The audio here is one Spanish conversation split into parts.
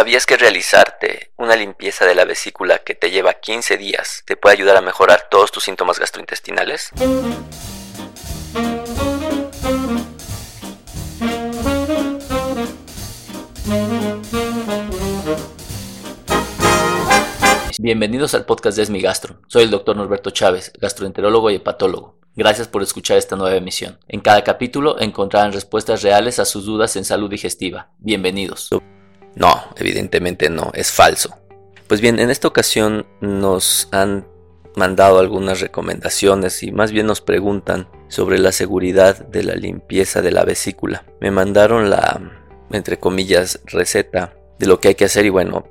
¿Sabías que realizarte una limpieza de la vesícula que te lleva 15 días te puede ayudar a mejorar todos tus síntomas gastrointestinales? Bienvenidos al podcast de Esmi Gastro. Soy el doctor Norberto Chávez, gastroenterólogo y hepatólogo. Gracias por escuchar esta nueva emisión. En cada capítulo encontrarán respuestas reales a sus dudas en salud digestiva. Bienvenidos. No, evidentemente no, es falso. Pues bien, en esta ocasión nos han mandado algunas recomendaciones y más bien nos preguntan sobre la seguridad de la limpieza de la vesícula. Me mandaron la, entre comillas, receta de lo que hay que hacer y bueno,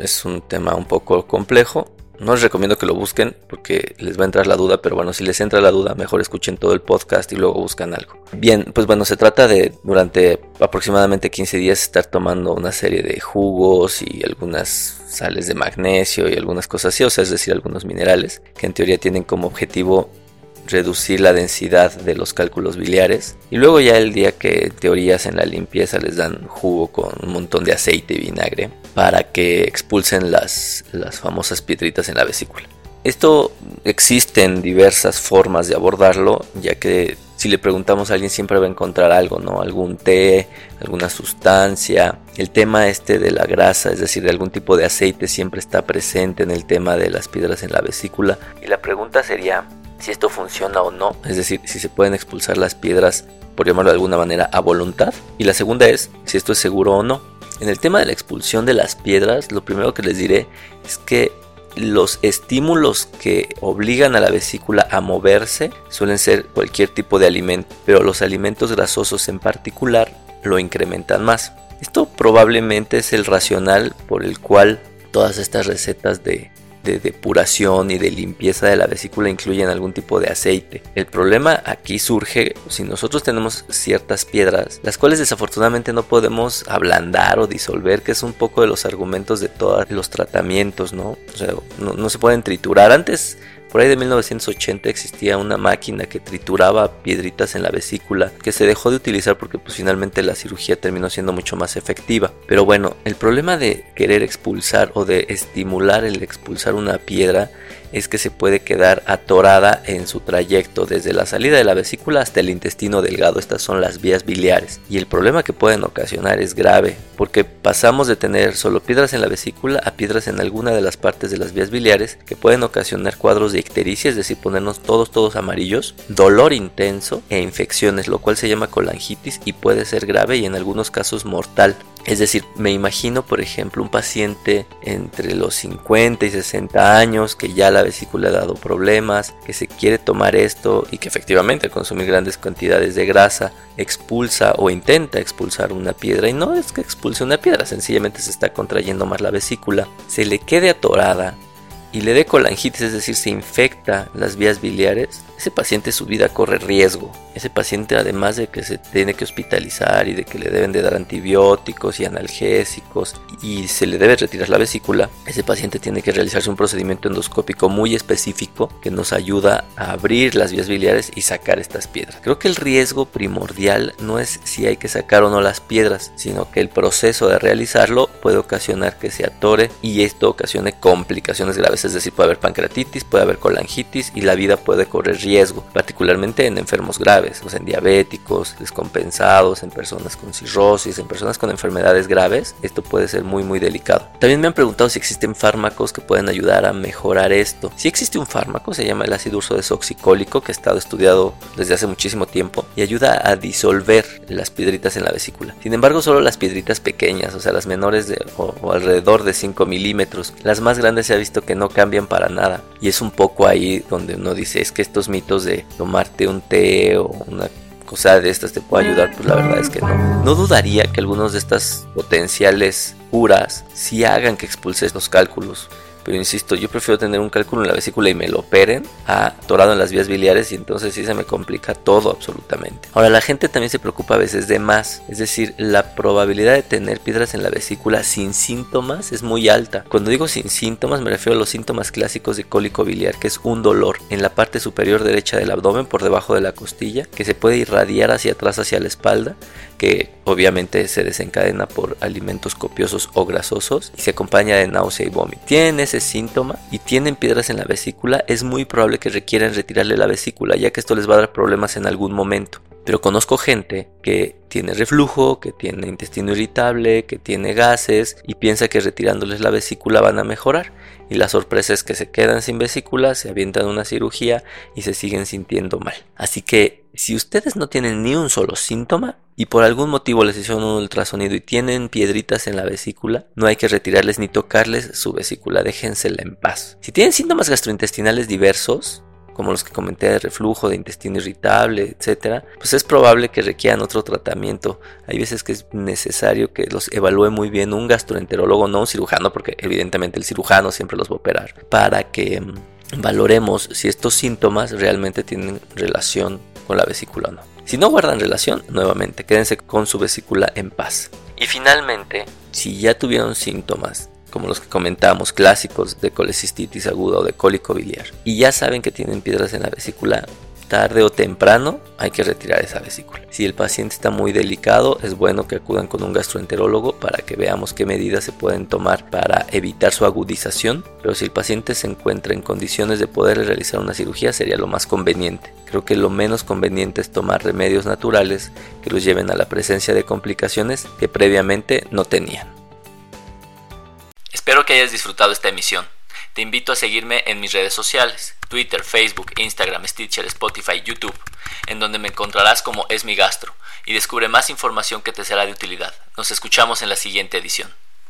es un tema un poco complejo no les recomiendo que lo busquen porque les va a entrar la duda, pero bueno, si les entra la duda, mejor escuchen todo el podcast y luego buscan algo. Bien, pues bueno, se trata de durante aproximadamente 15 días estar tomando una serie de jugos y algunas sales de magnesio y algunas cosas así, o sea, es decir, algunos minerales que en teoría tienen como objetivo reducir la densidad de los cálculos biliares y luego ya el día que teorías en la limpieza les dan jugo con un montón de aceite y vinagre para que expulsen las, las famosas piedritas en la vesícula. Esto existen diversas formas de abordarlo, ya que si le preguntamos a alguien siempre va a encontrar algo, ¿no? Algún té, alguna sustancia. El tema este de la grasa, es decir, de algún tipo de aceite siempre está presente en el tema de las piedras en la vesícula. Y la pregunta sería, si esto funciona o no, es decir, si se pueden expulsar las piedras, por llamarlo de alguna manera, a voluntad. Y la segunda es si esto es seguro o no. En el tema de la expulsión de las piedras, lo primero que les diré es que los estímulos que obligan a la vesícula a moverse suelen ser cualquier tipo de alimento, pero los alimentos grasosos en particular lo incrementan más. Esto probablemente es el racional por el cual todas estas recetas de de depuración y de limpieza de la vesícula incluyen algún tipo de aceite. El problema aquí surge si nosotros tenemos ciertas piedras, las cuales desafortunadamente no podemos ablandar o disolver, que es un poco de los argumentos de todos los tratamientos, ¿no? O sea, no, no se pueden triturar. Antes por ahí de 1980 existía una máquina que trituraba piedritas en la vesícula que se dejó de utilizar porque pues finalmente la cirugía terminó siendo mucho más efectiva. Pero bueno, el problema de querer expulsar o de estimular el expulsar una piedra es que se puede quedar atorada en su trayecto desde la salida de la vesícula hasta el intestino delgado. Estas son las vías biliares. Y el problema que pueden ocasionar es grave, porque pasamos de tener solo piedras en la vesícula a piedras en alguna de las partes de las vías biliares que pueden ocasionar cuadros de ictericia, es decir, ponernos todos todos amarillos, dolor intenso e infecciones, lo cual se llama colangitis y puede ser grave y en algunos casos mortal. Es decir, me imagino, por ejemplo, un paciente entre los 50 y 60 años que ya la vesícula ha dado problemas, que se quiere tomar esto y que efectivamente al consumir grandes cantidades de grasa expulsa o intenta expulsar una piedra y no es que expulse una piedra, sencillamente se está contrayendo más la vesícula, se le quede atorada y le dé colangitis, es decir, se infecta las vías biliares, ese paciente su vida corre riesgo. Ese paciente además de que se tiene que hospitalizar y de que le deben de dar antibióticos y analgésicos y se le debe retirar la vesícula, ese paciente tiene que realizarse un procedimiento endoscópico muy específico que nos ayuda a abrir las vías biliares y sacar estas piedras. Creo que el riesgo primordial no es si hay que sacar o no las piedras, sino que el proceso de realizarlo puede ocasionar que se atore y esto ocasione complicaciones graves, es decir, puede haber pancreatitis, puede haber colangitis y la vida puede correr riesgo particularmente en enfermos graves, o en diabéticos, descompensados, en personas con cirrosis, en personas con enfermedades graves, esto puede ser muy muy delicado. También me han preguntado si existen fármacos que pueden ayudar a mejorar esto. Si existe un fármaco, se llama el ácido urso desoxicólico, que ha estado estudiado desde hace muchísimo tiempo y ayuda a disolver las piedritas en la vesícula. Sin embargo, solo las piedritas pequeñas, o sea, las menores de, o, o alrededor de 5 milímetros, las más grandes se ha visto que no cambian para nada. Y es un poco ahí donde uno dice, es que estos de tomarte un té o una cosa de estas te puede ayudar, pues la verdad es que no. No dudaría que algunos de estas potenciales curas si hagan que expulses los cálculos. Pero insisto, yo prefiero tener un cálculo en la vesícula y me lo operen a atorado en las vías biliares y entonces sí se me complica todo absolutamente. Ahora, la gente también se preocupa a veces de más, es decir, la probabilidad de tener piedras en la vesícula sin síntomas es muy alta. Cuando digo sin síntomas me refiero a los síntomas clásicos de cólico biliar, que es un dolor en la parte superior derecha del abdomen por debajo de la costilla, que se puede irradiar hacia atrás hacia la espalda, que obviamente se desencadena por alimentos copiosos o grasosos y se acompaña de náusea y vómito. Tienen ese síntoma y tienen piedras en la vesícula, es muy probable que requieran retirarle la vesícula, ya que esto les va a dar problemas en algún momento. Pero conozco gente que tiene reflujo, que tiene intestino irritable, que tiene gases y piensa que retirándoles la vesícula van a mejorar. Y la sorpresa es que se quedan sin vesícula, se avientan una cirugía y se siguen sintiendo mal. Así que si ustedes no tienen ni un solo síntoma y por algún motivo les hicieron un ultrasonido y tienen piedritas en la vesícula, no hay que retirarles ni tocarles su vesícula, déjensela en paz. Si tienen síntomas gastrointestinales diversos, como los que comenté de reflujo, de intestino irritable, etcétera, pues es probable que requieran otro tratamiento. Hay veces que es necesario que los evalúe muy bien un gastroenterólogo, no un cirujano, porque evidentemente el cirujano siempre los va a operar, para que mm, valoremos si estos síntomas realmente tienen relación con la vesícula o no. Si no guardan relación, nuevamente, quédense con su vesícula en paz. Y finalmente, si ya tuvieron síntomas como los que comentamos, clásicos de colecistitis aguda o de cólico biliar, y ya saben que tienen piedras en la vesícula, tarde o temprano hay que retirar esa vesícula. Si el paciente está muy delicado, es bueno que acudan con un gastroenterólogo para que veamos qué medidas se pueden tomar para evitar su agudización, pero si el paciente se encuentra en condiciones de poder realizar una cirugía sería lo más conveniente. Creo que lo menos conveniente es tomar remedios naturales que los lleven a la presencia de complicaciones que previamente no tenían. Espero que hayas disfrutado esta emisión. Te invito a seguirme en mis redes sociales, Twitter, Facebook, Instagram, Stitcher, Spotify, YouTube, en donde me encontrarás como Es mi gastro y descubre más información que te será de utilidad. Nos escuchamos en la siguiente edición.